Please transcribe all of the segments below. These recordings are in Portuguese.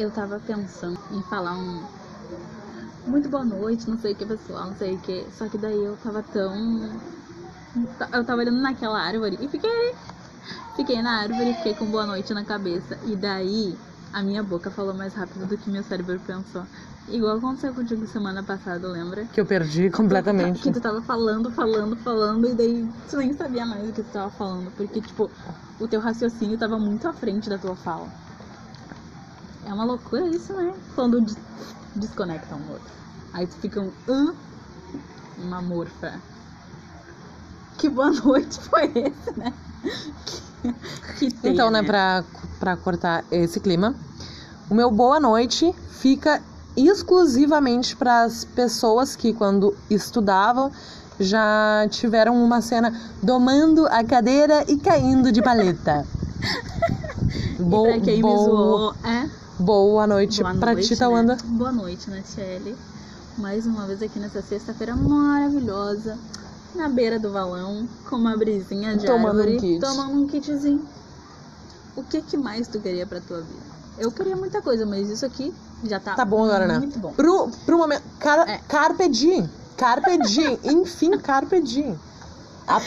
Eu tava pensando em falar um. Muito boa noite, não sei o que, pessoal, não sei o que. Só que daí eu tava tão. Eu tava olhando naquela árvore e fiquei. Fiquei na árvore e fiquei com boa noite na cabeça. E daí a minha boca falou mais rápido do que meu cérebro pensou. Igual aconteceu contigo semana passada, lembra? Que eu perdi completamente. Que tu tava falando, falando, falando, e daí tu nem sabia mais o que tu tava falando. Porque, tipo, o teu raciocínio tava muito à frente da tua fala. É uma loucura isso, né? Quando des desconecta um outro. Aí tu fica um. Hã? Uma morfa. Que boa noite foi esse, né? Que, que tem, Então, né, pra, pra cortar esse clima, o meu boa noite fica exclusivamente para as pessoas que, quando estudavam, já tiveram uma cena domando a cadeira e caindo de paleta. Bo e pra quem me zoou, é? Boa noite Boa pra noite, ti, Tawanda. Né? Boa noite, né, Shelly? Mais uma vez aqui nessa sexta-feira maravilhosa, na beira do valão, com uma brisinha de Tomando árvore, um kit. tomando um kitzinho. O que que mais tu queria pra tua vida? Eu queria muita coisa, mas isso aqui já tá, Tá bom agora, né? muito bom. Pro, pro momento. Car, É. Carpe diem. Carpe diem. Enfim, carpe diem. A-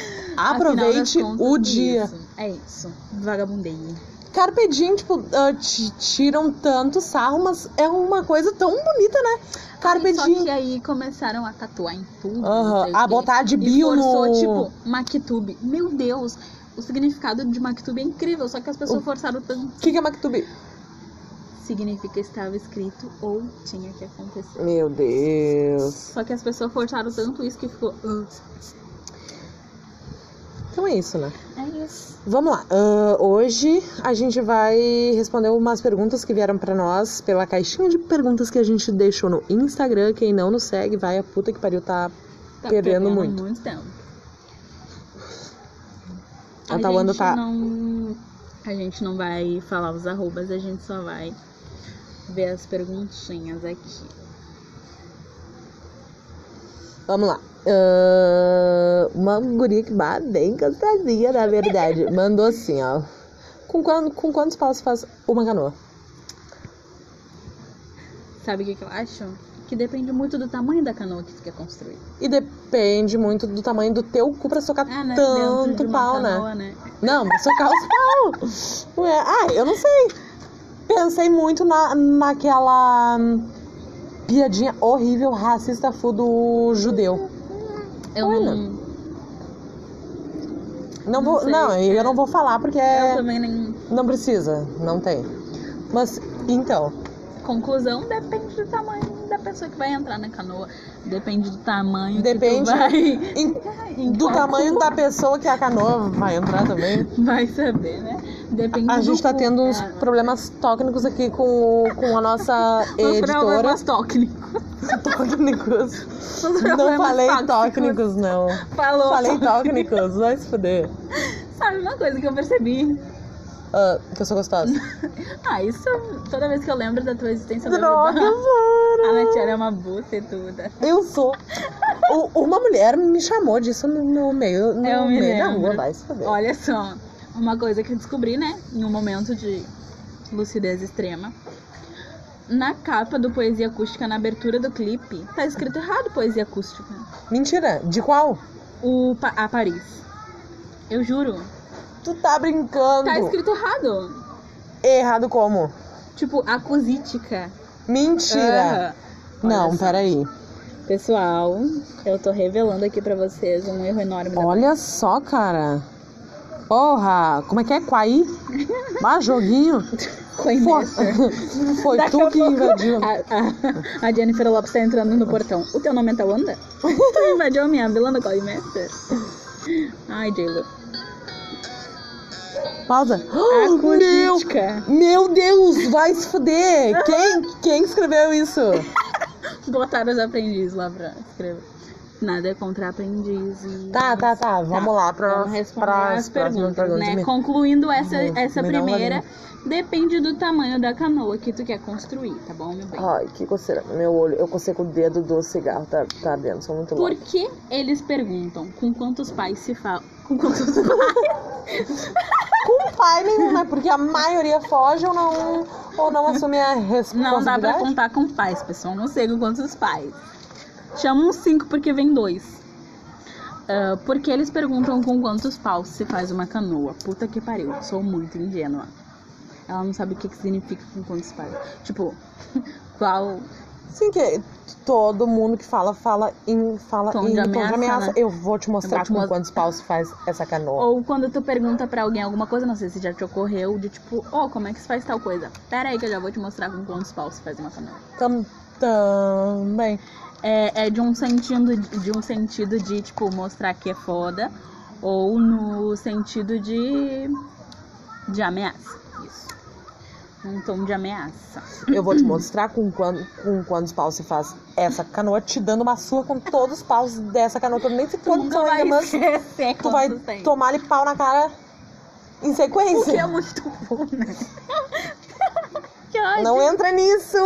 aproveite contas, o é dia. Isso, é isso. Vagabundeio. Carpe diem, tipo, ah, ti- tiram tanto sarro, mas é uma coisa tão bonita, né? Carpe Só diem. que aí começaram a tatuar em tudo. O a botar de E bio forçou, no- tipo, Mactube. Meu Deus, o significado de Mactube é incrível, só que as pessoas forçaram tanto. O que, que é Mactubi? Significa estava escrito ou tinha que acontecer. Meu Deus. Só que as pessoas forçaram tanto isso que ficou. "Ah, Então é isso, né? é isso. Vamos lá. Ah, hoje a gente vai responder umas perguntas que vieram pra nós pela caixinha de perguntas que a gente deixou no Instagram. Quem não nos segue, vai a puta que pariu, tá, Tá perdendo, muito. tempo. A Tawanda gente tá- Não, a gente não vai falar os arrobas, a gente só vai ver as perguntinhas aqui. Vamos lá. Ah, uma guria que bah, bem cansadinha, na verdade. Mandou assim, ó. Com, quan- com quantos paus faz uma canoa? Sabe o que, que eu acho? Que depende muito do tamanho da canoa que tu quer construir. E depende muito do tamanho do teu cu pra socar Ah, né? Tanto de pau, né? canoa, né? Não, pra socar os pau. Ué, ah, eu não sei. Pensei muito na, naquela piadinha horrível, racista, fu do judeu. Eu Olha. não. Não, Não vou, sei, não, eu é. não vou falar porque Eu é, também nem. não precisa, não tem. Mas, então, Conclusão depende do tamanho da pessoa que vai entrar na canoa. Depende do tamanho Depende que vai. em- em do tamanho da pessoa que a canoa vai entrar também. Vai saber, né? Depende A gente tá cu. tendo uns É, problemas técnicos aqui com, com a nossa Os editora. problemas técnicos. Técnicos. Os Não falei técnicos, não. Falou. Falei técnicos, vai se fuder. Sabe uma coisa que eu percebi? Ah, que eu sou gostosa. Ah, isso toda vez que eu lembro da tua existência, eu. Droga, A mano. Natiana é uma bucetuda. Eu sou. O- uma mulher me chamou disso no, no meio, no Eu me meio da lembro. rua, vai se. Olha só, uma coisa que eu descobri, né? Em um momento de lucidez extrema. Na capa do Poesia Acústica, na abertura do clipe, tá escrito errado Poesia Acústica. Mentira, de qual? O, Pa- a Paris. Eu juro. Tu tá brincando. Tá escrito errado. Errado como? Tipo, acusítica. Mentira. Aham. Não, só. peraí. Pessoal, eu tô revelando aqui pra vocês um erro enorme da Olha só, cara. Porra, como é que é? Quai? Ah, joguinho. Foi, foi Daqui tu que pouco, invadiu. A, a, a Jennifer Lopes tá entrando no portão. O teu nome é Tawanda? tu invadiu a minha vila no Coimester? Ai, J-Lo. Pausa. Oh, meu, meu Deus, vai se fuder. Quem, quem escreveu isso? Botaram os aprendizes lá pra escrever. Nada é contra aprendizes. Tá, tá, tá. Vamos lá pra, Vamos responder pra as próximas perguntas, né? Me- Concluindo essa, Me- essa me primeira, depende do tamanho da canoa que tu quer construir, tá bom, meu bem? Ai, que coceira. Meu olho, eu cocei com o dedo do cigarro, tá, tá ardendo, sou muito Por louca. que eles perguntam com quantos pais se fala. Com quantos pais? Com pai nenhum, né? Porque a maioria foge ou não, ou não assume a responsabilidade. Não dá pra contar com pais, pessoal. Não sei com quantos pais. Chama uns cinco porque vem dois. Ah, porque eles perguntam com quantos paus se faz uma canoa. Puta que pariu, sou muito ingênua. Ela não sabe o que, que significa com quantos paus. Tipo, qual. Sim, que todo mundo que fala, fala em, fala Tom em de tom de ameaça, ameaça. né? Eu vou te mostrar te com mostrar. quantos paus faz essa canoa. Ou quando tu pergunta pra alguém alguma coisa, não sei se já te ocorreu, de tipo, oh, como é que se faz tal coisa? Pera aí que eu já vou te mostrar com quantos paus se faz uma canoa. Tam- Também. É, é de um sentido de um sentido de tipo mostrar que é foda ou no sentido de de ameaça. Isso. Um tom de ameaça. Eu vou te mostrar com, quan- com quantos paus se faz essa canoa, te dando uma surra com todos os paus dessa canoa. Tu nem Tu quantos são ainda, mas tu vai tem. tomar-lhe pau na cara em O que é sequência. muito bom, né? que ódio. Não entra nisso!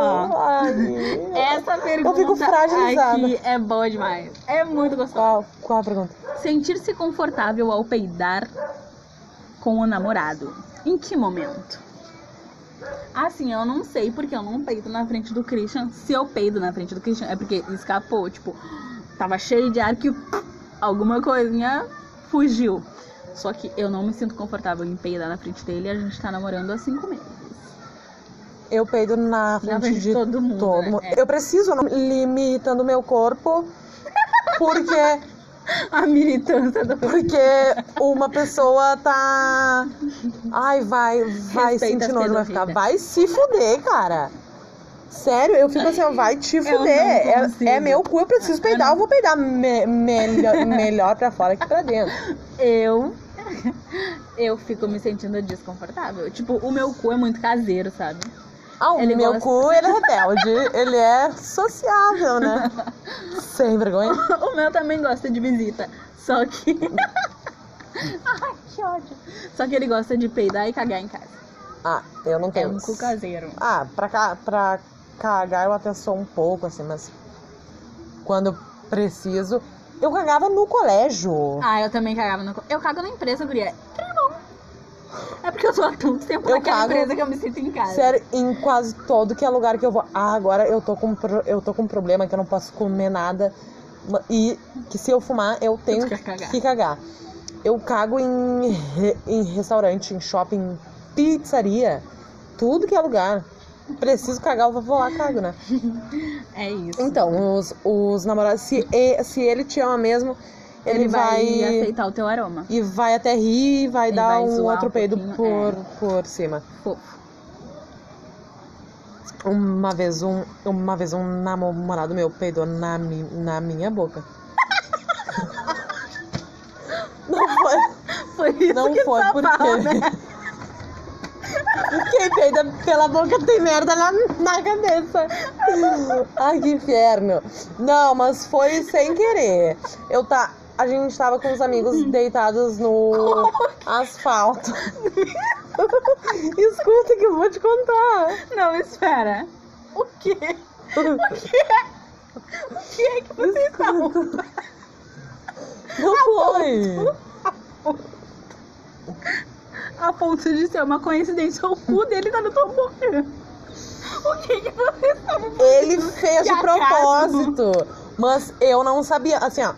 Ah. Ai. Essa pergunta fico fragilizada. aqui é boa demais. É muito gostosa. Qual, qual a pergunta? Sentir-se confortável ao peidar com o namorado. Em que momento? Assim, eu não sei porque eu não peido na frente do Christian. Se eu peido na frente do Christian, é porque escapou. Tipo, tava cheio de ar que alguma coisinha fugiu. Só que eu não me sinto confortável em peidar na frente dele e a gente tá namorando há cinco meses. Eu peido na frente, frente de de todo mundo, todo né? mundo. É. Eu preciso limitando meu corpo porque A militância do. porque uma pessoa tá ai vai vai Respeita sentir nojo vai ficar vai se fuder, cara. Sério, eu fico assim, ó, vai te fuder. É, é meu cu, eu preciso peidar, eu vou peidar me- melhor, melhor pra fora que pra dentro. Eu. Eu fico me sentindo desconfortável. Tipo, o meu cu é muito caseiro, sabe? Ah, o Ele meu gosta. cu, ele é rebelde, ele é sociável, né? Sem vergonha. O meu também gosta de visita. Só que. Ai, que ódio. Só que ele gosta de peidar e cagar em casa. Ah, eu não É tenho. um cu caseiro. Ah, pra, ca- pra cagar eu até sou um pouco, assim, mas quando preciso. Eu cagava no colégio. Ah, eu também cagava no. co- Eu cago na empresa, guria. É porque eu tô há tanto tempo Eu naquela cago- empresa que eu me sinto em casa. Sério, em quase todo que é lugar que eu vou. Ah, agora eu tô com, pro- eu tô com um problema que eu não posso comer nada. E que se eu fumar, eu tenho quer cagar. que cagar. Eu cago em, re- em restaurante, em shopping, pizzaria, tudo que é lugar. Preciso cagar, eu vou lá cago, né? É isso. Então, os, os namorados, se, se ele te ama mesmo, ele, vai, vai. aceitar o teu aroma. E vai até rir e vai Ele dar vai um outro um peido por, por cima. Fofo. Uma vez um, uma vez um namorado meu peidou na, mi, na minha boca. Não foi, Foi isso não que foi porque. né? Quem peida pela boca tem merda na, na cabeça. Ai, que inferno. Não, mas foi sem querer. Eu tá. A gente tava com os amigos deitados no asfalto. Escuta que eu vou te contar. Não, espera. O quê? O que é? O que é que vocês estavam? Não foi. A ponto de ser uma coincidência, o cu dele tá tua boca. O que que vocês estavam fazendo? Ele fez de propósito. Mas eu não sabia. Assim, ó.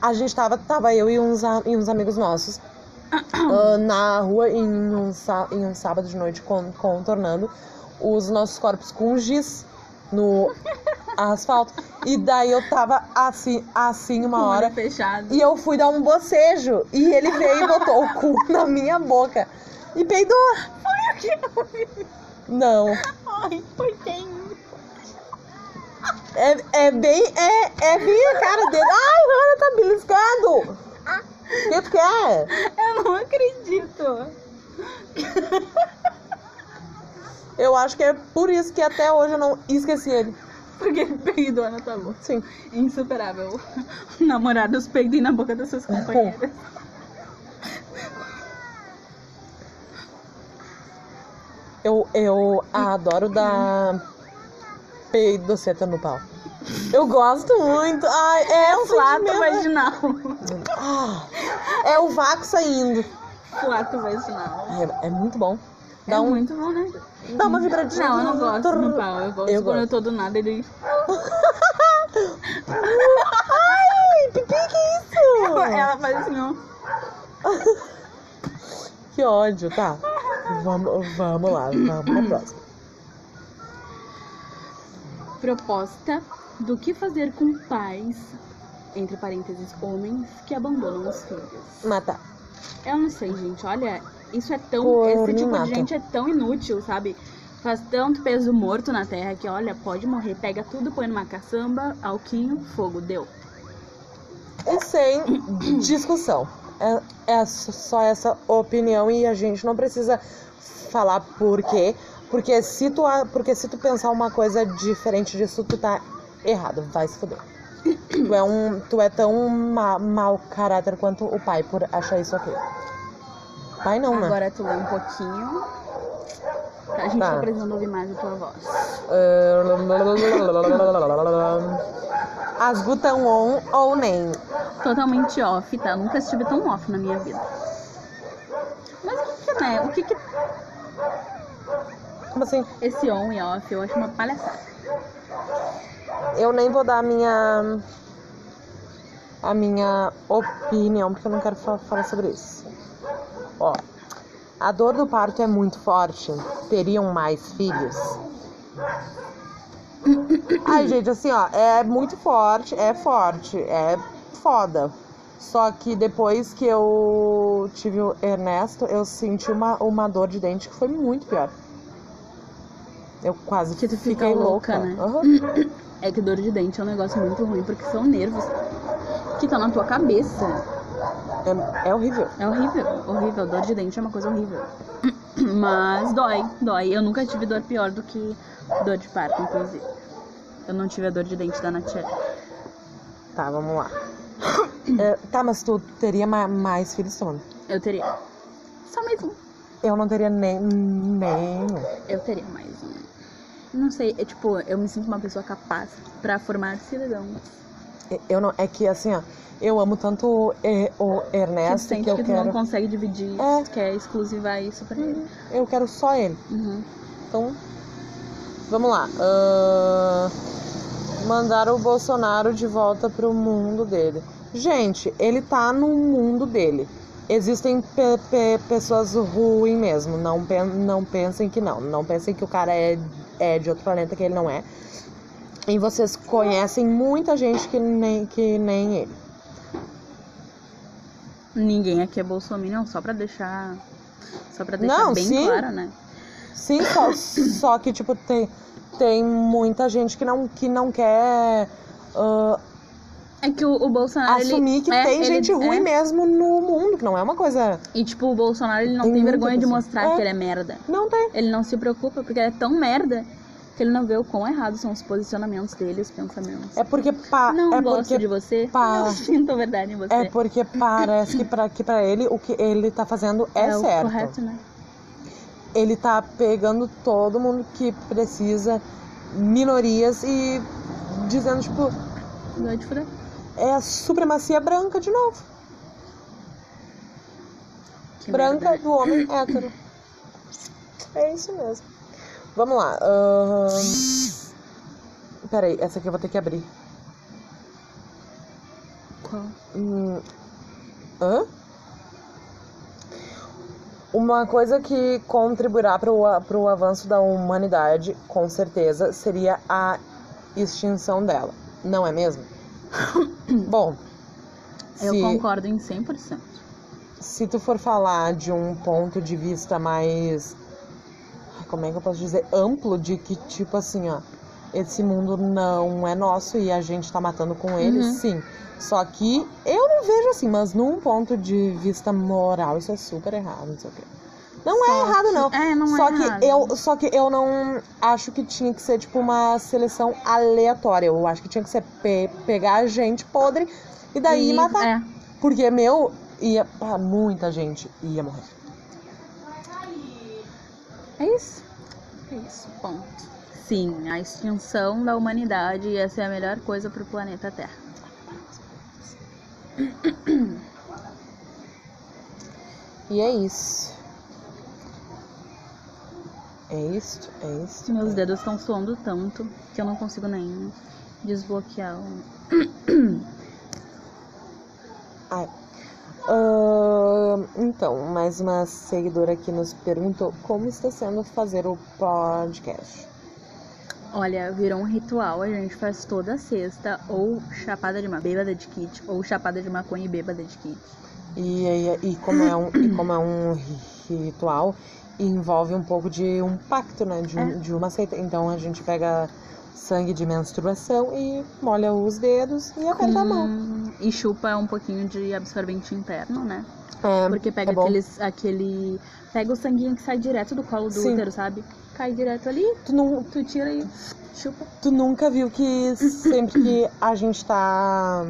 A gente tava, tava eu e uns, e uns amigos nossos ah, na rua em um, em um sábado de noite con- contornando os nossos corpos com giz no asfalto. E daí eu tava assim, assim uma hora. fechado. E eu fui dar um bocejo. E ele veio e botou o cu na minha boca. E peidou. Foi o que eu vi. Não. Ai, foi quem? É, é bem. É, é bem a cara dele. Ai, Rana tá beliscado! O que tu quer? Eu não acredito. Eu acho que é por isso que até hoje eu não esqueci ele. Porque ele peidou na tua boca. Sim. Insuperável. Namorados peidem na boca das suas companheiras. Eu, eu adoro dar peidoceta no pau. Eu gosto muito. Ai, é um Flato vaginal. Ah, é o vácuo saindo. Flato vaginal. É, é muito bom. Dá é um, muito bom, né? dá uma vibradinha. Não, eu não gosto no pau. Eu gosto Eu quando eu gosto. tô do nada ele. Ai, pipi, que isso? Ela faz assim, ó. Que ódio, tá. Vamos, vamos lá, vamos pra próxima. Proposta do que fazer com pais, entre parênteses, homens, que abandonam os filhos. Matar. Eu não sei, gente. Olha, isso é tão. Por esse tipo mata. de gente é tão inútil, sabe? Faz tanto peso morto na terra que, olha, pode morrer. Pega tudo, põe numa caçamba, alquinho, fogo, deu. E sem discussão. É, é só essa opinião e a gente não precisa falar por quê. Porque se tu, porque se tu pensar uma coisa diferente disso, tu tá errado. Vai se fuder. Tu é, um, tu é tão ma, mau caráter quanto o pai por achar isso aqui. Pai não, né? Agora tu lê um pouquinho. A gente Tá. tá precisando ouvir mais a tua voz. As gu tão on ou nem. Totalmente off, tá? Nunca estive tão off na minha vida. Mas o que que, né? O que que Como assim? esse on e off eu acho uma palhaçada. Eu nem vou dar a minha a minha opinião, porque eu não quero fa- falar sobre isso. Ó, a dor do parto é muito forte. Teriam mais filhos? Ai, gente, assim, ó, é muito forte, é forte, é foda. Só que depois que eu tive o Ernesto, eu senti uma, uma dor de dente que foi muito pior. Eu quase Que tu fica fiquei louca, louca. né? Aham. É que dor de dente é um negócio muito ruim, porque são nervos que estão na tua cabeça. É, é horrível. É horrível, horrível. Dor de dente é uma coisa horrível. Mas dói, dói. Eu nunca tive dor pior do que dor de parto, inclusive. Eu não tive a dor de dente da Natiele. Tá, vamos lá. É, tá, mas tu teria ma- mais filhos, Tomando? Eu teria. Só mais um. Eu não teria nem nenhum. Eu teria mais um. Não sei, é tipo, eu me sinto uma pessoa capaz pra formar cidadãos. Eu não, é que assim, ó, eu amo tanto é, o Que Ernesto sente que eu que tu não quero. consegue dividir, É. tu quer exclusivar isso pra ele. Eu quero só ele. Uhum. Então, vamos lá. Ahn, mandar o Bolsonaro de volta pro mundo dele. Gente, ele tá no mundo dele. Existem pe- pe- pessoas ruins mesmo. Não, pen- não pensem que não. Não pensem que o cara é, é de outro planeta que ele não é. E vocês conhecem muita gente que nem, que nem ele. Ninguém aqui é bolsominion, só pra deixar. Só pra deixar Não, bem sim. claro, né? Sim, só, só que, tipo, tem, tem muita gente que não, que não quer ah, É que o, o Bolsonaro. assumir ele, que é, tem ele- gente ruim é. mesmo no mundo, que não é uma coisa. E tipo, o Bolsonaro ele não Tem vergonha de mostrar É. que ele é merda. Não tem. Ele não se preocupa, porque ele é tão merda que ele não vê o quão errados são os posicionamentos dele, os pensamentos. É porque pa, não é gosto porque de você. pá. Não sinto verdade em você. é porque parece que pra, que pra ele o que ele tá fazendo é, o certo. correto, né? Ele tá pegando todo mundo que precisa, minorias e dizendo, tipo, Vai te fuder. É a supremacia branca de novo. Que branca merda. do homem hétero. É isso mesmo. Vamos lá. ahn, Peraí, essa aqui eu vou ter que abrir. Qual? Hum, Hã? Uma coisa que contribuirá para o avanço da humanidade, com certeza, seria a extinção dela. Não é mesmo? Bom, Eu se, concordo em 100%. se tu for falar de um ponto de vista mais. ai, Como é que eu posso dizer? Amplo, de que, tipo assim, ó. Esse mundo não é nosso e a gente tá matando com ele, Uhum. sim. Só que eu não vejo assim, mas num ponto de vista moral, isso é super errado, não sei o quê. Não é Só errado, que- não. é, não é só que errado. eu Só que eu não acho que tinha que ser, tipo, uma seleção aleatória. Eu acho que tinha que ser pe- pegar gente podre e daí E- matar. É. Porque, meu, ia. ah, muita gente ia morrer. É isso. É isso. Ponto. Sim, a extinção da humanidade ia ser a melhor coisa pro planeta Terra. E é isso. É isto, é isto. Meus é. dedos estão suando tanto que eu não consigo nem desbloquear o. Ai. Ahn, então, mais uma seguidora aqui nos perguntou como está sendo fazer o podcast. Olha, virou um ritual, a gente faz toda sexta, ou chapada de uma bêbada de kit, ou chapada de maconha e bêbada de kit. E, e, e como é um, e como é um ri- ritual, envolve um pouco de um pacto, né? De, um- É. de uma seita. Então a gente pega sangue de menstruação e molha os dedos e aperta a mão. Com- E chupa um pouquinho de absorvente interno, né? É, Porque pega é aqueles, aquele. Pega o sanguinho que sai direto do colo do Sim. útero, sabe? Cai direto ali, Tu, não, tu tira e chupa. tu nunca viu que sempre que a gente tá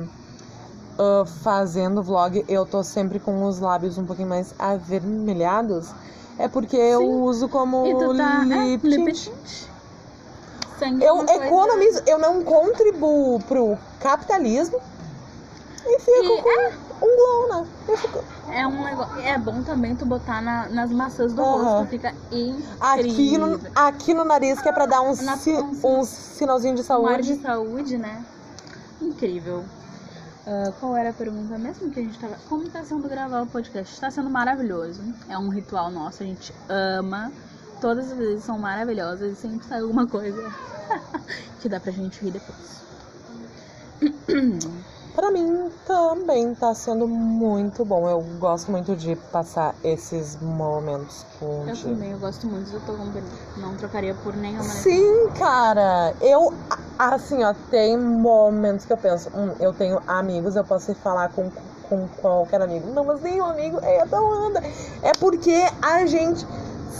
ah, fazendo vlog, eu tô sempre com os lábios um pouquinho mais avermelhados? É porque eu Sim. uso como tá. é, lip lip tint. é Eu economizo, eu não contribuo pro capitalismo e fico E- com um glow, né? Eu fico... É um negócio. É bom também tu botar na- nas maçãs do Aham. rosto, fica Aqui incrível. no, aqui no nariz, que é pra dar um, si- um sinalzinho de Um ar de saúde. saúde, né? Incrível. Ah, qual era a pergunta mesmo que a gente tava. Como tá sendo gravar o podcast? Tá sendo maravilhoso. É um ritual nosso, a gente ama. Todas as vezes são maravilhosas e sempre sai alguma coisa que dá pra gente rir depois. Pra mim também tá sendo muito bom. Eu gosto muito de passar esses momentos Eu contigo. também, eu gosto muito do Tom. Não trocaria por nenhuma. Sim, cara. Eu, assim, ó, tem momentos que eu penso, hum, eu tenho amigos, eu posso ir falar com, com qualquer amigo. Não, mas nenhum amigo é da Holanda. É porque a gente,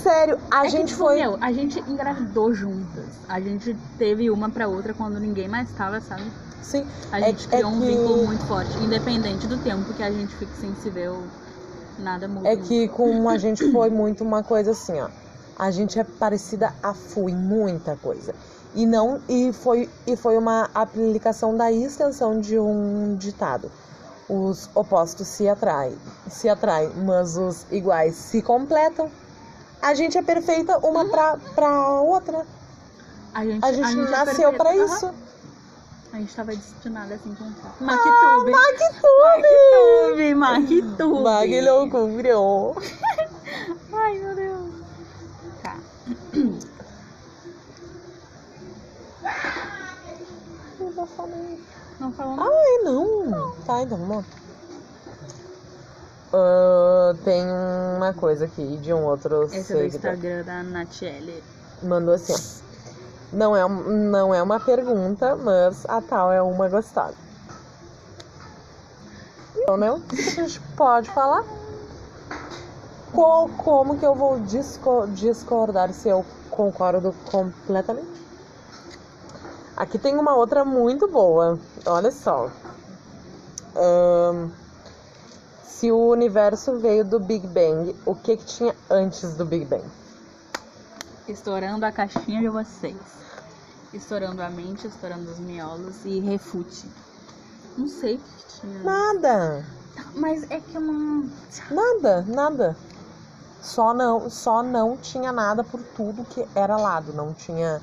sério, a É que, gente tipo, foi. Meu, a gente engravidou juntas. A gente teve uma pra outra quando ninguém mais tava, sabe? Sim, A É- gente é criou um que- vínculo muito forte, independente do tempo que a gente fique sem se ver ou nada muda. é que com a gente foi muito uma coisa assim, ó. A gente é parecida a Fu em muita coisa. E não e foi e foi uma aplicação da extensão de um ditado. Os opostos se atraem, se atraem, mas os iguais se completam. A gente é perfeita uma pra, pra outra. A gente, A gente é nasceu pra Aham. isso. A gente tava destinada assim com Ah, Mactube. Mactube! Mactube, Mactube. Com grião. Ai, meu Deus. Tá. Não falou nada. Ai, não. Tá, então vamos lá. Ah, tem uma coisa aqui de um outro Esse é do. Instagram da Natiele. Mandou assim, ó. Não é, um- não é uma pergunta, mas a tal é uma gostosa. Então, né? O que a gente pode falar? Qual, como que eu vou disco- discordar se eu concordo completamente? Aqui tem uma outra muito boa. Olha só. Ahn, se o universo veio do Big Bang, o que, que tinha antes do Big Bang? Estourando a caixinha de vocês. Estourando a mente, estourando os miolos e refute. Não sei o que tinha. Nada. Mas é que eu não. Nada, nada. Só não, só não tinha nada por tudo que era lado, não tinha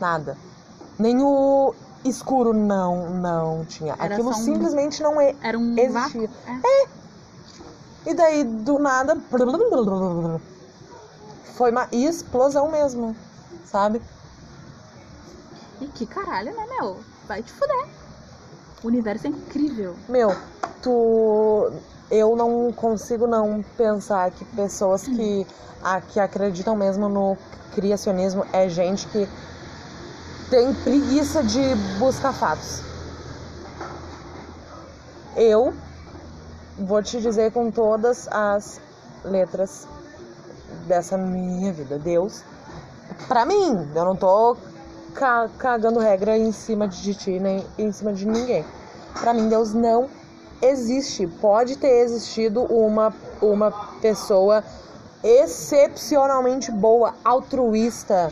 nada. Nem o escuro não, não tinha. Era Aquilo um- simplesmente não é. Era um Existia. vácuo. É. E daí do nada foi uma explosão mesmo, sabe? E que caralho, né, meu? Vai te fuder. O universo é incrível. Meu, tu. Eu não consigo não pensar que pessoas que, a, que acreditam mesmo no criacionismo é gente que tem preguiça de buscar fatos. Eu vou te dizer com todas as letras dessa minha vida. Deus, pra mim, eu não tô ca- cagando regra em cima de ti nem em cima de ninguém. Pra mim, Deus não existe. Pode ter existido uma, uma pessoa excepcionalmente boa, altruísta,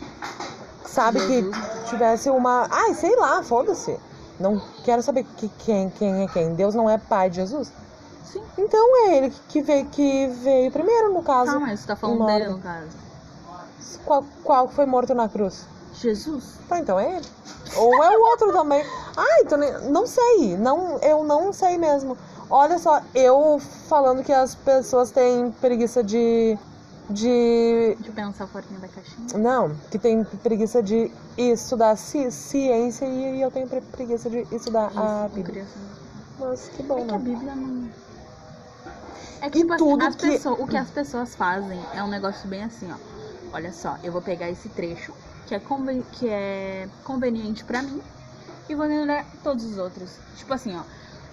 sabe, Jesus. que tivesse uma. Ai, sei lá, foda-se. Não quero saber que, quem, quem é quem. Deus não é pai de Jesus? Sim. Então é ele que veio, que veio primeiro, no caso. Tá, mas você tá falando dele no caso. Qual, qual foi morto na cruz? Jesus. Tá, então é ele. Ou é o outro também. Tô nem- não sei. Não, eu não sei mesmo. Olha só, eu falando que as pessoas têm preguiça de. de. Eu pensar fora da caixinha. Não, que tem preguiça de estudar ci- ciência e eu tenho pre- preguiça de estudar a Isso, não Bíblia. Mas que bom, É que a né? Bíblia não. É que, E tipo assim, tudo as que- pessoas- o que as pessoas fazem é um negócio bem assim, ó. Olha só, eu vou pegar esse trecho que é, conven- que é conveniente pra mim e vou ignorar todos os outros. Tipo assim, ó.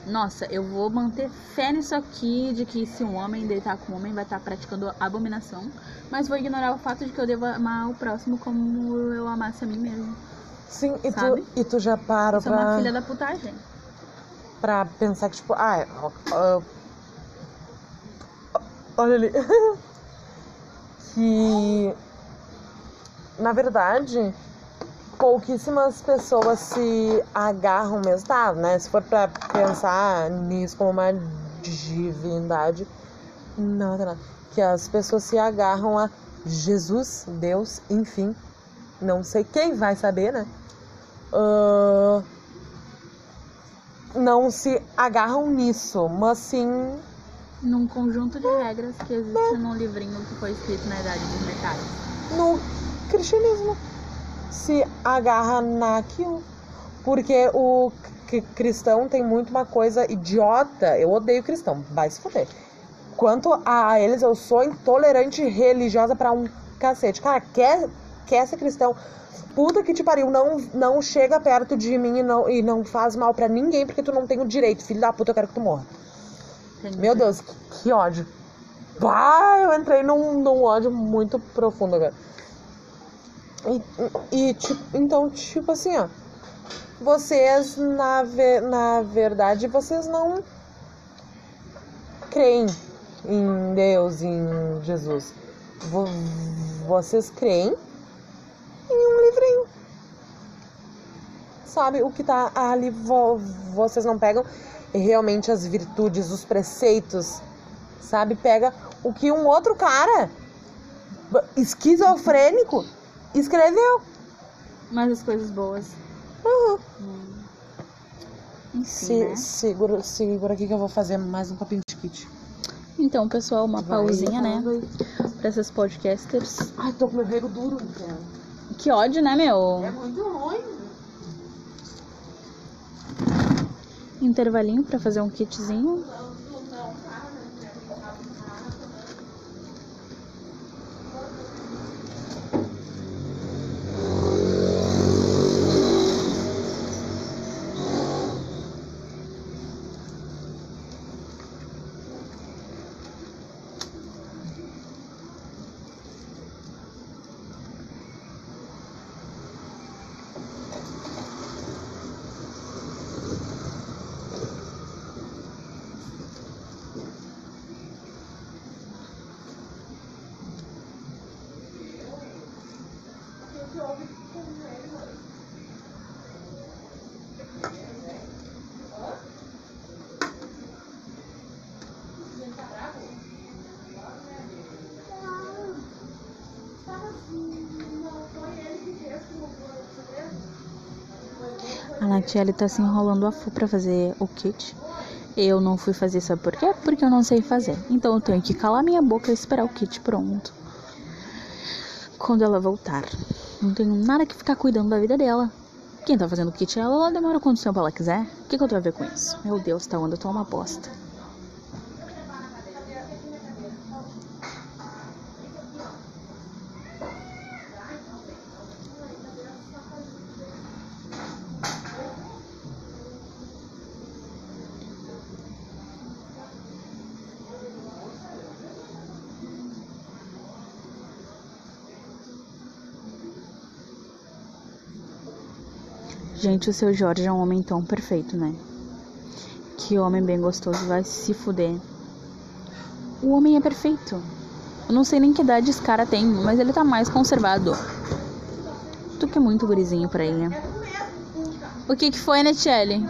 Nossa, eu vou manter fé nisso aqui de que se um homem deitar com um homem vai estar praticando abominação, mas vou ignorar o fato de que eu devo amar o próximo como eu amasse a mim mesmo. Sim, e Sabe? tu, e tu já para Isso é uma pra, filha da putagem. pra pensar que, tipo, ah, é, ó, ó, olha ali. que, na verdade, pouquíssimas pessoas se agarram mesmo, tá, né? Se for pra pensar nisso como uma divindade, não, não, não. Que as pessoas se agarram a Jesus, Deus, enfim. Não sei quem vai saber, né? Ah, não se agarram nisso, mas sim Num conjunto de regras que existe num livrinho que foi escrito na Idade dos Metais. no cristianismo. Se agarra naquilo. Porque o cristão tem muito uma coisa idiota. Eu odeio cristão, vai se fuder. Quanto a eles, eu sou intolerante religiosa pra um cacete. Cara, quer, quer ser cristão? Puta que te pariu, não, não chega perto de mim e não, e não faz mal pra ninguém porque tu não tem o direito. Filho da puta, eu quero que tu morra. Meu Deus, que, ódio. Vai, eu entrei num, num ódio muito profundo agora. E, e, tipo, então, tipo assim, ó. Vocês, na, ve na verdade, vocês não creem em Deus, em Jesus. Vo vocês creem em um livrinho. Sabe, o que tá ali, vo vocês não pegam realmente as virtudes, os preceitos, sabe? Pega o que um outro cara esquizofrênico escreveu. Mas as coisas boas. Uhum. Hum. Enfim, Se, né? segura, segura aqui que eu vou fazer mais um papinho de kit. Então, pessoal, uma Vai, pausinha, né? Pra esses podcasters. Ai, tô com meu rego duro, cara. Que ódio, né, meu? É muito ruim. Intervalinho pra fazer um kitzinho. A Natiele tá se enrolando a full pra fazer o kit. Eu não fui fazer, sabe por quê? Porque eu não sei fazer. Então eu tenho que calar minha boca e esperar o kit pronto. Quando ela voltar. Não tenho nada que ficar cuidando da vida dela. Quem tá fazendo o kit é ela, ela demora quanto tempo ela quiser. O que, que eu tenho a ver com isso? Meu Deus, tá onda, tô uma bosta. Gente, o seu Jorge é um homem tão perfeito, né? Que homem bem gostoso vai se fuder. O homem é perfeito. Eu não sei nem que idade esse cara tem, mas ele tá mais conservado. Tu que é muito gurizinho pra ele. O que que foi, Netiele?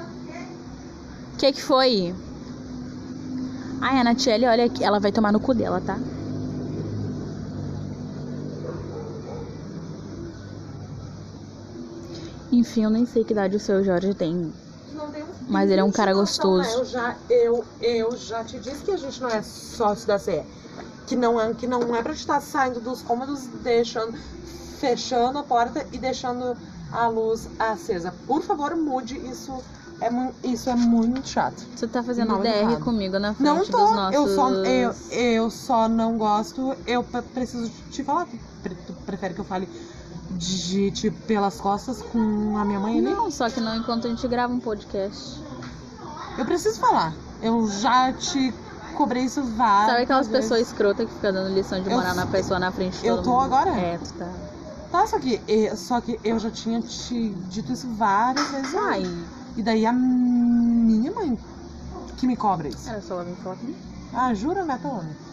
O que que foi? Ai, a Natiele, olha aqui, ela vai tomar no cu dela, tá? Enfim, eu nem sei que idade o seu Jorge tem. Mas ele é um cara gostoso. Eu já, eu, eu já te disse que a gente não é sócio da CE. Que não é, que não é pra estar saindo dos cômodos, deixando, fechando a porta e deixando a luz acesa. Por favor, mude isso. É, isso é muito chato. Você tá fazendo Não, DR errado. comigo na frente Não dos tô, nossos... eu, só, eu, eu só não gosto, eu pre- preciso te falar. Tu prefere que eu fale de ti pelas costas com a minha mãe ali? Não, só que não enquanto a gente grava um podcast. Eu preciso falar. Eu já te cobrei isso várias Sabe aquelas vezes. pessoas escrotas que ficam dando lição de Eu moral na pessoa na frente de Eu tô mundo? agora? É, tu tá. Tá, só que, só que eu já tinha te dito isso várias vezes. Ai, E daí a minha mãe que me cobra isso. era só ela vir falar comigo. Ah, jura, Metone? A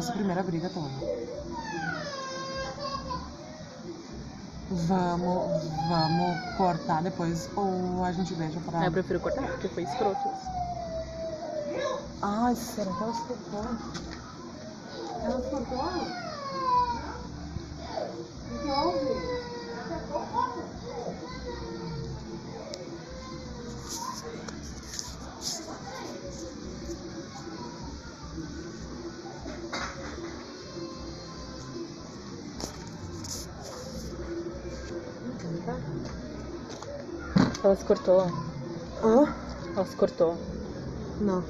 nossa primeira briga, Tony. Vamos, vamos cortar depois ou a gente deixa pra. Eu prefiro cortar, porque foi escroto. Ai, será que elas cortou? Elas cortou? O que houve? Ela se cortou. Hã? Ela se cortou. Não.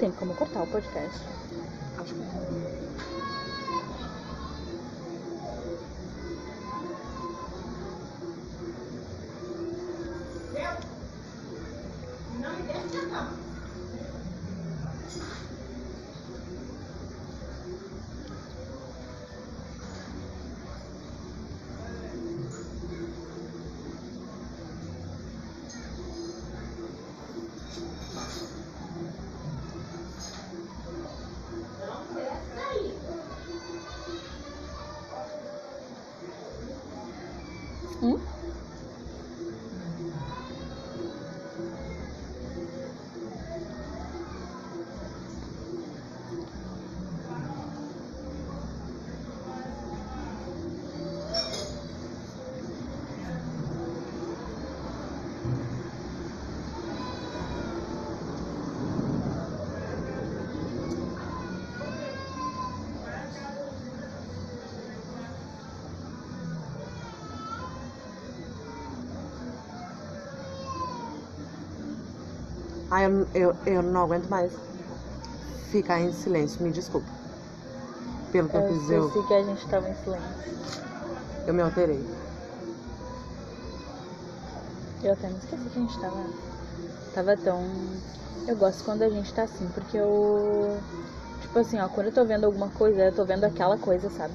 Tem como cortar o podcast. Ai, eu, eu, eu não aguento mais ficar em silêncio, me desculpa. Pelo que eu, Eu fiz, eu, esqueci que a gente tava em silêncio. eu me alterei. Eu até me esqueci que a gente tava. Tava tão. Eu gosto quando a gente tá assim, porque eu. Tipo assim, ó, quando eu tô vendo alguma coisa, eu tô vendo aquela coisa, sabe?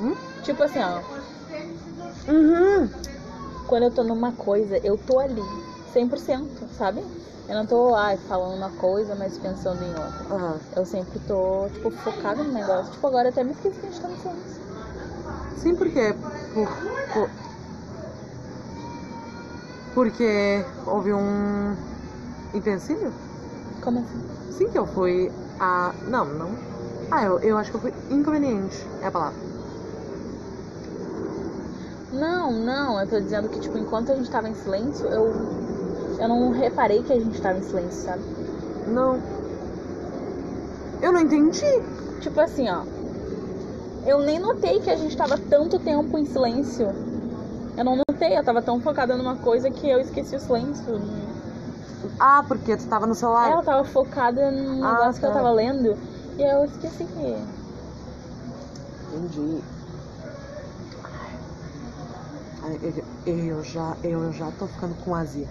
Hum? Tipo assim, ó, Uhum. quando eu tô numa coisa, eu tô ali, 100%, sabe? Eu não tô, ai, falando uma coisa, mas pensando em outra. Aham. Eu sempre tô, tipo, focada no negócio. Tipo, agora eu até me esqueci que a gente tá no silêncio. Sim, porque. Por, por- porque houve um empecilho? Como assim? Sim, que eu fui a. Não, não. Ah, eu, eu acho que eu fui inconveniente. É a palavra. Não, não, eu tô dizendo que, tipo, enquanto a gente tava em silêncio, eu. Eu não reparei que a gente tava em silêncio, sabe? Não. Eu não entendi. Tipo assim, ó. Eu nem notei que a gente tava tanto tempo em silêncio. Eu não notei, eu tava tão focada numa coisa que eu esqueci o silêncio. Ah, porque tu tava no celular. Ela tava focada no Ah, negócio que eu tá. tava lendo. E eu esqueci que. Entendi. Ai, eu, eu já, eu já tô ficando com azia.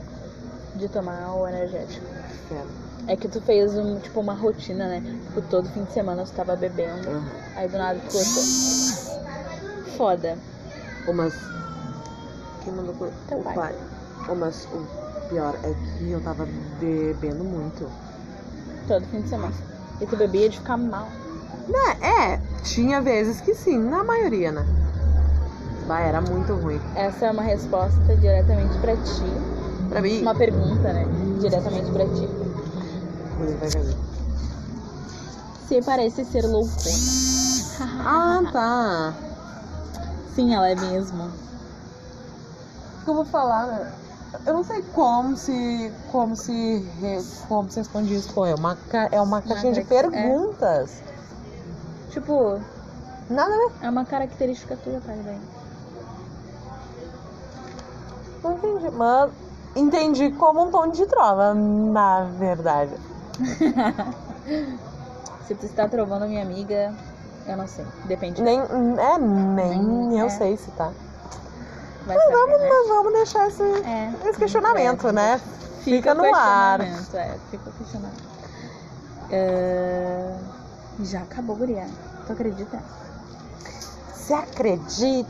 De tomar o energético. Sério. É que tu fez um, tipo uma rotina, né? Tipo, todo fim de semana você tava bebendo. Uhum. Aí do nada tu cortou. Foda. Ô, mas. Quem mandou por. Teu o pai. Ô, mas o pior é que eu tava bebendo muito. Todo fim de semana. E tu bebia de ficar mal. Né? É, tinha vezes que sim, na maioria, né? Bah, era muito ruim. Essa é uma resposta diretamente pra ti. Pra mim. Uma pergunta, né? Diretamente pra ti. Vai. Se parece ser loucona. Ah, tá. Sim, ela é mesmo. O que eu vou falar, né? Eu não sei como se. como se. como se responde isso. Pô, é uma, é uma caixinha de ca- é. perguntas. Tipo, Nada a ver. é uma característica tua, tá bem? Não entendi. Mas entendi como um tom de trova, na verdade. Se tu está trovando minha amiga, eu não sei. Depende. Nem, é, nem Nem- eu é. sei se tá. Vai Mas saber, vamos, né? mas vamos deixar esse, É. esse questionamento, É, né? Fica o no ar. É, fica o questionamento. É, Já acabou, guria. Tu acredita? Você acredita?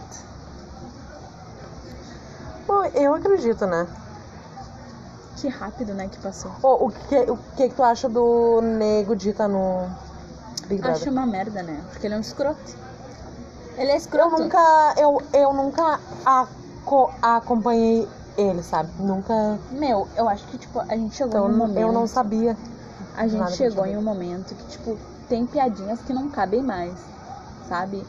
Bom, eu acredito, né? Que rápido, né, que passou. Pô, o que, o que que tu acha do nego dita no Big Brother? Acho uma merda, né? Porque ele é um escroto. Ele é Eu escroto. nunca, eu, eu nunca aco- acompanhei ele, sabe? Nunca. Meu, eu acho que, tipo, a gente chegou Então, em um momento. eu não sabia. A gente chegou eu em um momento que, tipo, tem piadinhas que não cabem mais, sabe?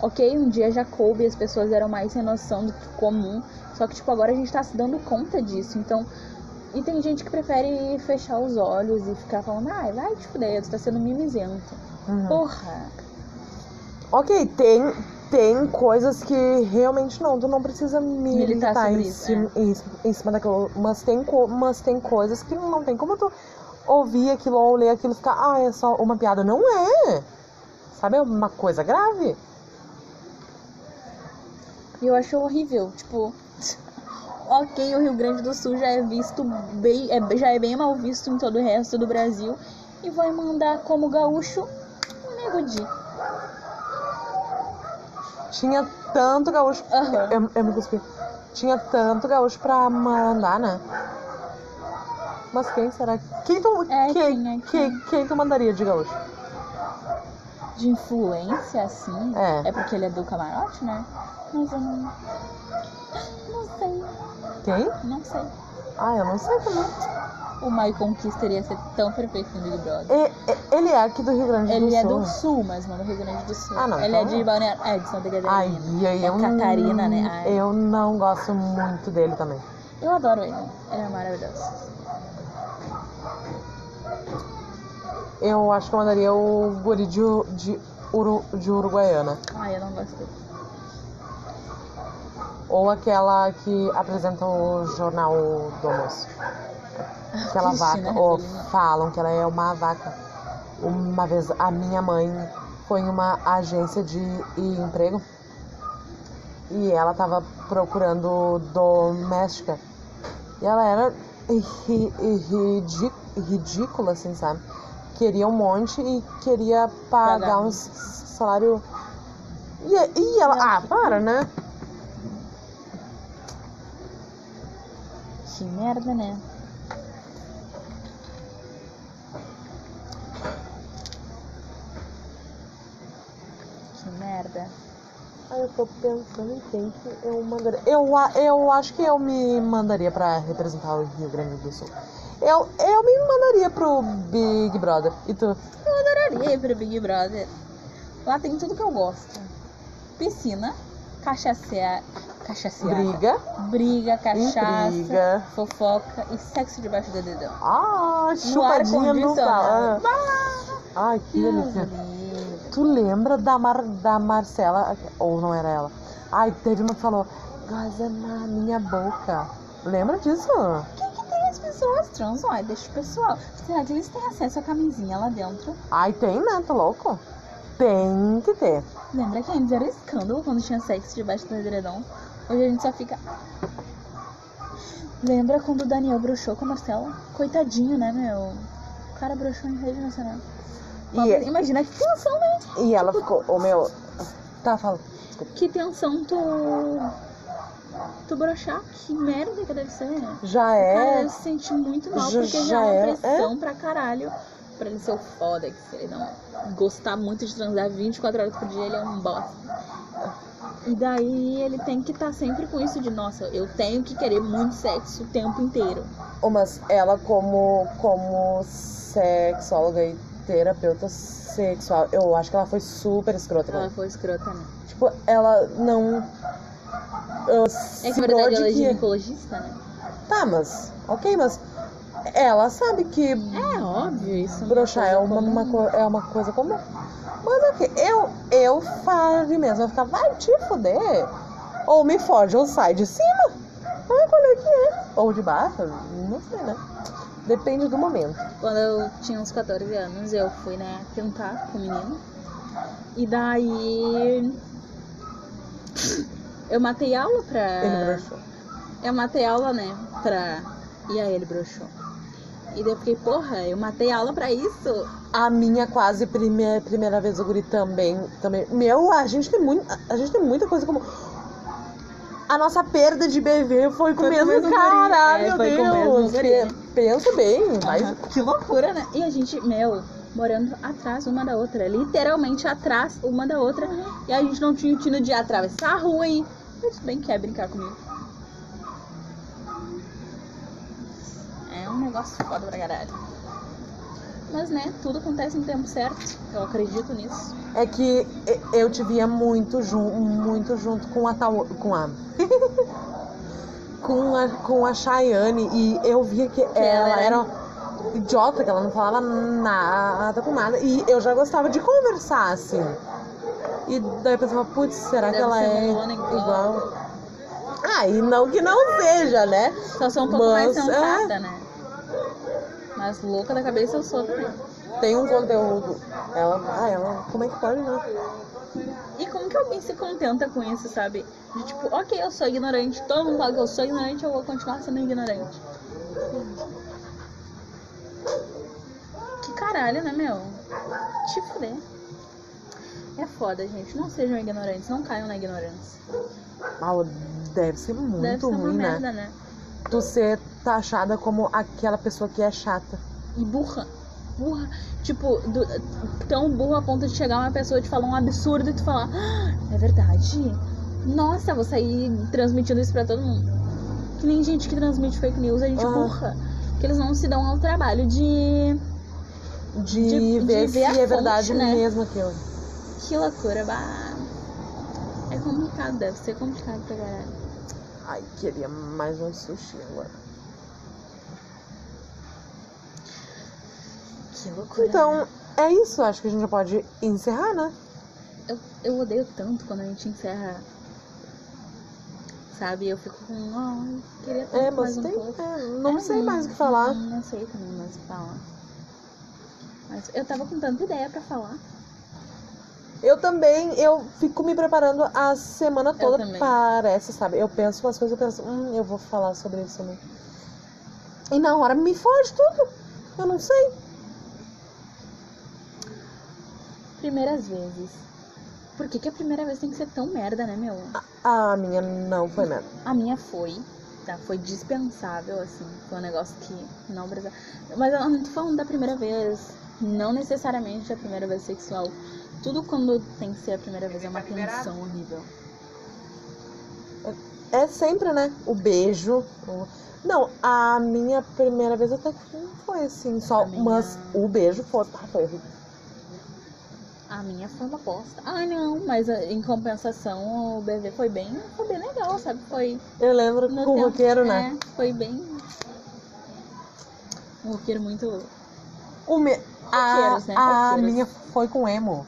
Ok, um dia já coube, as pessoas eram mais sem noção do que comum, só que, tipo, agora a gente tá se dando conta disso, então... E tem gente que prefere fechar os olhos e ficar falando, ai, vai te fuder, tu tá sendo mimizento. Uhum. Porra! Ok, tem, tem coisas que realmente não, tu não precisa militar, Militar em, isso, cima, em, em cima daquilo. Mas tem, mas tem coisas que não tem como tu ouvir aquilo ou ler aquilo e ficar, ah, é só uma piada. Não é! Sabe, é uma coisa grave. E eu acho horrível, tipo... Ok, o Rio Grande do Sul já é visto bem, é, já é bem mal visto em todo o resto do Brasil. E vai mandar como gaúcho um nego de. Tinha tanto gaúcho. Aham. Eu, eu me cuspi. Tinha tanto gaúcho pra mandar, né? Mas quem será? Quem tu, É, quem, quem é quem, quem tu mandaria de gaúcho? de influência, assim, É. porque ele é do camarote, né? Mas eu não. Não sei, Quem? não sei. Ah, eu não sei também. O Michael Kister ia ser tão perfeito no Big Brother. E- e- ele é aqui do Rio Grande do Ele Sul. é do sul, mas não do Rio Grande do Sul. Ah, não, Ele é então- de Balneário. É, de Santa Catarina. Ai, ai, É eu, Catarina, né? Ai. eu não gosto muito dele também. Eu adoro ele. Ele é maravilhoso. Eu acho que eu mandaria o guri de, U- de, Uru, de Uruguaiana. Ai, eu não gosto dele. Ou aquela que apresenta o jornal do almoço. Aquela Cristina vaca. Ou Revelino. falam que ela é uma vaca. Uma vez a minha mãe foi em uma agência de emprego e ela tava procurando doméstica. E ela era ri- ridícula, assim, sabe? Queria um monte e queria pagar Pagar. um salário. E, e ela. Ah, para, né? Que merda, né? Que merda. Aí eu tô pensando em quem que eu mandaria. Eu, eu acho que eu me mandaria pra representar o Rio Grande do Sul. Eu, eu me mandaria pro Big Brother. E tu? Eu adoraria ir pro Big Brother. Lá tem tudo que eu gosto. Piscina, cachacear, cachacear. Briga. Briga, cachaça, Intriga. fofoca e sexo debaixo do dedão. Ah, No chupadinha no ar-condicionado. sal. Ai, que delícia. Tu lembra da, Mar, da Marcela? Ou não era ela? Ai, teve uma que falou, goza na minha boca. Lembra disso? O que, tem as pessoas transam? Ai, deixa o pessoal. Será que eles têm acesso à camisinha lá dentro? Ai, tem, né? Tá louco? Tem que ter. Lembra que antes era escândalo quando tinha sexo debaixo do edredom? Hoje a gente só fica. Lembra quando o Daniel broxou com a Marcela? Coitadinho, né, meu? O cara broxou em rede nacional. E, Pobre- Imagina que tensão, né? e ela ficou, o meu. Tá, fala. Desculpa. Que tensão tu. Tu broxar. Que merda que deve ser. Já O cara é. deve se sentir muito mal, Já- porque já, já é é, uma pressão pra caralho. Pra ele ser o foda, que se ele não gostar muito de transar 24 horas por dia, ele é um bosta. E daí ele tem que estar sempre com isso de, nossa, eu tenho que querer muito sexo o tempo inteiro. Oh, Mas ela como, como sexóloga e terapeuta sexual, eu acho que ela foi super escrota. com Ela foi escrota, né? Tipo, ela não. Uh, É que na verdade de ela é que- ginecologista, né? Tá, mas. Ok, mas. Ela sabe que É óbvio isso. broxar é coisa uma, comum. uma é uma coisa comum. Mas ok, eu, eu faria mesmo. Eu ficar, vai te fuder. Ou me fode ou sai de cima. Ah, qual é que é? Ou de baixo, não sei, né? Depende do momento. Quando eu tinha uns 14 anos, eu fui, né, tentar com o menino. E daí. Eu matei aula pra. Ele broxou. Eu matei aula, né, pra. E aí ele broxou. E daí eu fiquei, porra, eu matei aula pra isso. A minha quase primeira, primeira vez o guri também, também. Meu, a gente tem muito, a gente tem muita coisa como a nossa perda de bebê foi com o mesmo mesmo cara. É, meu Deus. Pensa bem, mas Aham. Que loucura, né? E a gente, meu, morando atrás uma da outra. Literalmente atrás uma da outra. E a gente não tinha o tino de atravessar a rua e. Mas bem quer brincar comigo. É um negócio foda pra caralho. Mas né, tudo acontece no tempo certo. Eu acredito nisso. é que eu te via muito, jun, muito junto com a tal, com a com a com a Chayane e eu via que, ela ela era- idiota, que ela não falava nada com nada e eu já gostava de conversar assim. E daí eu pensava, putz, será que Deve ela ser é igual. igual? Ah, e não que não seja, né? Só sou um pouco mais Mas, sensata, né? Mas louca da cabeça eu sou também. Tem um conteúdo. Ela, ah, ela, como é que pode, né? E como que alguém se contenta com isso, sabe? De tipo, ok, eu sou ignorante, todo mundo fala que eu sou ignorante, eu vou continuar sendo ignorante. Que caralho, né, meu? Te fuder. É foda, gente. Não sejam ignorantes, não caiam na ignorância. Ah, deve ser muito Deve ser uma ruim, né? merda, né? Tu ser taxada como aquela pessoa que é chata. E burra. Burra. Tipo, do- tão burra a ponto de chegar uma pessoa e te falar um absurdo e tu falar, "Ah, é verdade? Nossa, vou sair transmitindo isso pra todo mundo. Que nem gente que transmite fake news, a gente Ah. burra. Que eles não se dão ao trabalho de. De, De- de ver, ver a se é verdade né? mesmo aquilo. Que loucura, bah. É complicado, deve ser complicado pra caralho. Ai, queria mais um sushi agora. Que loucura. Então, é isso. Acho que a gente já pode encerrar, né? Eu, eu odeio tanto quando a gente encerra. Sabe? Eu fico com. Ai, queria tanto É, mais mas um tem. pouco. é, não É, sei mais o que falar. Não, não sei também mais o que falar. Mas eu tava com tanta ideia pra falar. Eu também, eu fico me preparando a semana toda, também. parece, sabe? Eu penso umas coisas, eu penso, hum, eu vou falar sobre isso também. E na hora me foge tudo. Eu não sei. Primeiras vezes. Por que, que a primeira vez tem que ser tão merda, né, meu? A minha não foi mesmo. A minha foi, tá? Foi dispensável, assim. Foi um negócio que não precisava. Mas eu não tô falando da primeira vez. Não necessariamente a primeira vez sexual. Tudo quando tem que ser a primeira vez é uma tensão horrível. É sempre, né? O beijo. o- Não, a minha primeira vez até que não foi assim, só. A minha- Mas o beijo foi. Ah, foi horrível. A minha foi uma bosta. Ai, não, mas ah, em compensação o bebê foi bem, foi bem legal, sabe? Foi Eu lembro no com o roqueiro, né? É, foi bem. Um roqueiro muito. O me... A, Roqueiros, né? a Roqueiros. minha foi com emo.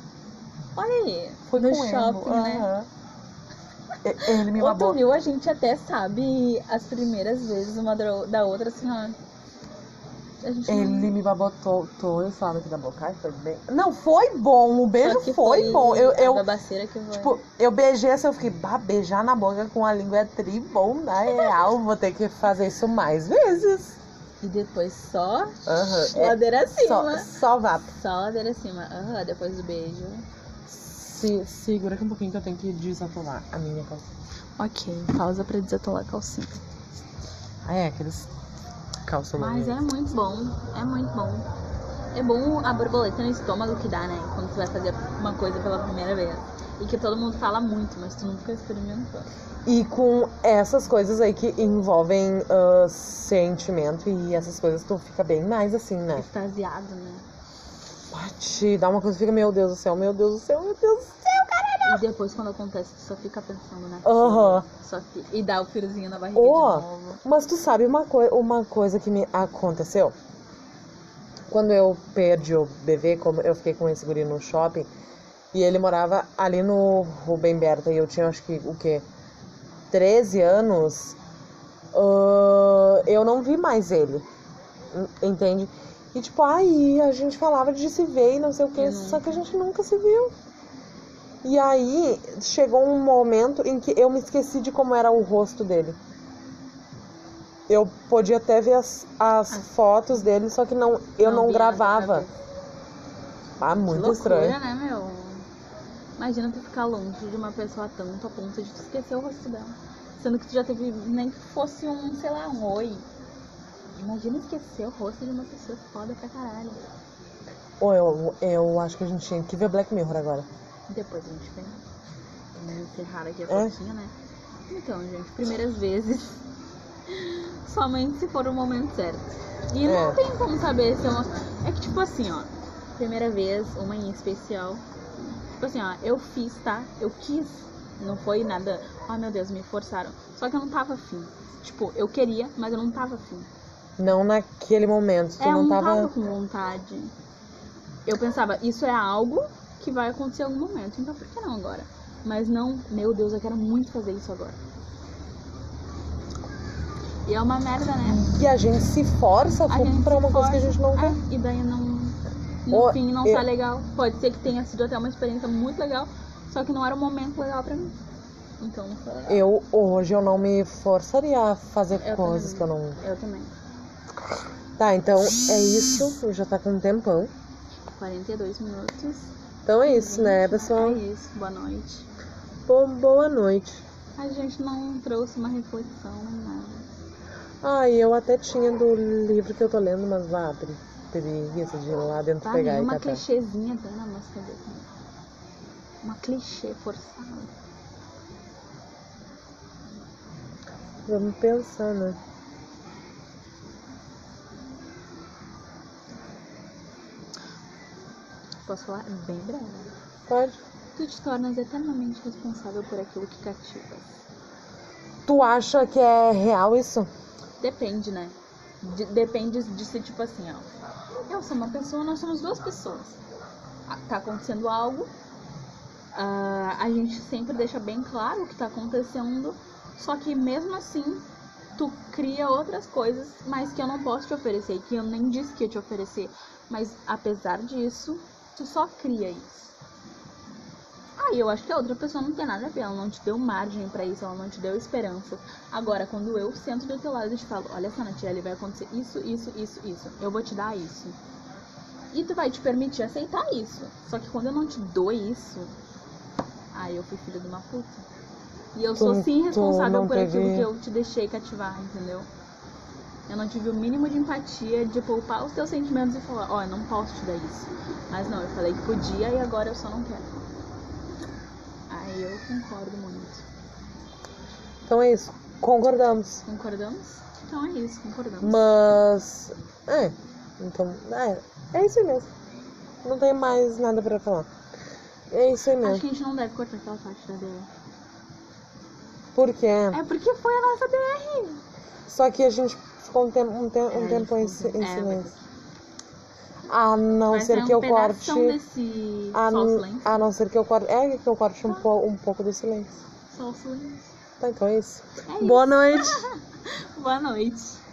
Olha aí, Foi no shopping, emo. né? E- Ele me babou. viu, a gente até sabe as primeiras vezes uma da outra, assim, ó. Ele me babotou todo falando aqui da boca. Ai, foi bem. Não, foi bom. O beijo que foi, bom. Eu, eu, foi. tipo, eu beijei assim, eu fiquei, bah, beijar na boca com a língua é tri bom, na real. Vou ter que fazer isso mais vezes. E depois só. É, ladeira acima. só, só vá. Só ladeira acima. Aham, depois do beijo. Se, segura aqui um pouquinho que eu tenho que desatolar a minha calça. Ok, pausa pra desatolar a calcinha. Ah, é, aqueles calça Mas é muito bom, é muito bom. É bom a borboleta no estômago que dá, né? Quando tu vai fazer uma coisa pela primeira vez. E que todo mundo fala muito, mas tu nunca experimentou. E com essas coisas aí que envolvem ah, sentimento e essas coisas, tu fica bem mais assim, né? Extasiado, né? Ah, Te dá uma coisa fica, meu Deus do céu, meu Deus do céu, meu Deus do céu, caralho. E depois quando acontece, tu só fica pensando, né? Aham. Só fi- E dá o friozinho na barriga novo. mas tu sabe uma, coi uma coisa que me aconteceu? Quando eu perdi o bebê, como eu fiquei com esse guri no shopping, e ele morava ali no Rubem Berta, e eu tinha acho que o quê? 13 anos, ah, eu não vi mais ele. en- Entende? E tipo, aí a gente falava de se ver e não sei o que, E só que a gente nunca se viu. E aí chegou um momento em que eu me esqueci de como era o rosto dele. Eu podia até ver as, as Ah. fotos dele, só que não, eu não, na gravava. Ah, Que muito loucura, estranho. né, meu? Imagina tu ficar longe de uma pessoa tanto a ponto de tu esquecer o rosto dela. Sendo que tu já teve, nem que fosse um, sei lá, um oi. Imagina esquecer o rosto de uma pessoa foda pra caralho. Ou eu, eu acho que a gente tinha que ver Black Mirror agora. Depois a gente vem. Vamos encerrar aqui a É. fotinha, né? Então, gente, primeiras vezes. Somente se for o momento certo. E não É. tem como saber se é uma. É que, tipo assim, ó. Primeira vez, uma em especial. Tipo assim, ó, eu fiz, tá? Eu quis. Não foi nada. Ai meu Deus, me forçaram. Só que eu não tava afim. Tipo, eu queria, mas eu não tava afim. Não naquele momento, tu é, eu não não tava. tava com vontade. Eu pensava, isso é algo que vai acontecer em algum momento, então por que não agora? Mas não, meu Deus, eu quero muito fazer isso agora. E é uma merda, né? E a gente se força A gente pra uma coisa que a força, gente não quer. é, e daí não. No fim não eu- tá legal. Pode ser que tenha sido até uma experiência muito legal, só que não era um momento legal pra mim. Então não foi legal. Eu hoje eu não me forçaria a fazer Eu coisas que eu também. não. Eu também. Tá, então é isso. Já tá com um tempão. 42 minutos. Então é isso, né, pessoal? É isso. Boa noite. Bo- boa noite. A gente não trouxe uma reflexão, nada. Ah, e eu até tinha do livro que eu tô lendo, mas vá, pre- preguiça de ir lá dentro Tá, pegar e nenhuma catar. clichêzinha tem na nossa cabeça. né? Uma clichê forçada. Vamos pensar, né? Posso falar bem breve. Pode. Tu te tornas eternamente responsável por aquilo que cativas. Tu acha que é real isso? Depende, né? De- depende de ser tipo assim, ó. Eu sou uma pessoa, nós somos duas pessoas. Ah, Tá acontecendo algo, ah, a gente sempre deixa bem claro o que tá acontecendo, só que mesmo assim, tu cria outras coisas, mas que eu não posso te oferecer, que eu nem disse que ia te oferecer. Mas apesar disso, tu só cria isso. Aí eu acho que a outra pessoa não tem nada a ver, ela não te deu margem pra isso, ela não te deu esperança. Agora, quando eu sento do teu lado e te falo, olha só, Natiele, vai acontecer isso, isso, isso, isso, eu vou te dar isso. E tu vai te permitir aceitar isso. Só que quando eu não te dou isso, aí eu fui filha de uma puta. E eu Tu- sou sim responsável por aquilo que eu te deixei cativar, entendeu? Eu não tive o mínimo de empatia de poupar os teus sentimentos e falar, ó, eu não posso te dar isso. Mas não, eu falei que podia e agora eu só não quero. Aí eu concordo muito. Então é isso. Concordamos. Concordamos? Então é isso, concordamos. Mas. É. Então. É, é isso aí mesmo. Não tem mais nada pra falar. É isso aí Acho mesmo. que a gente não deve cortar aquela parte da DR. Por quê? É porque foi a nossa DR. Só que a gente ficou um, tempo um, te- um É, tempo em, em é, silêncio. A não Vai ser ser que um eu corte. desse A, a não ser que eu corte. É que eu corte um, po- um pouco do silêncio. Só o silêncio. Tá, então é isso. É isso. Boa noite. Boa noite.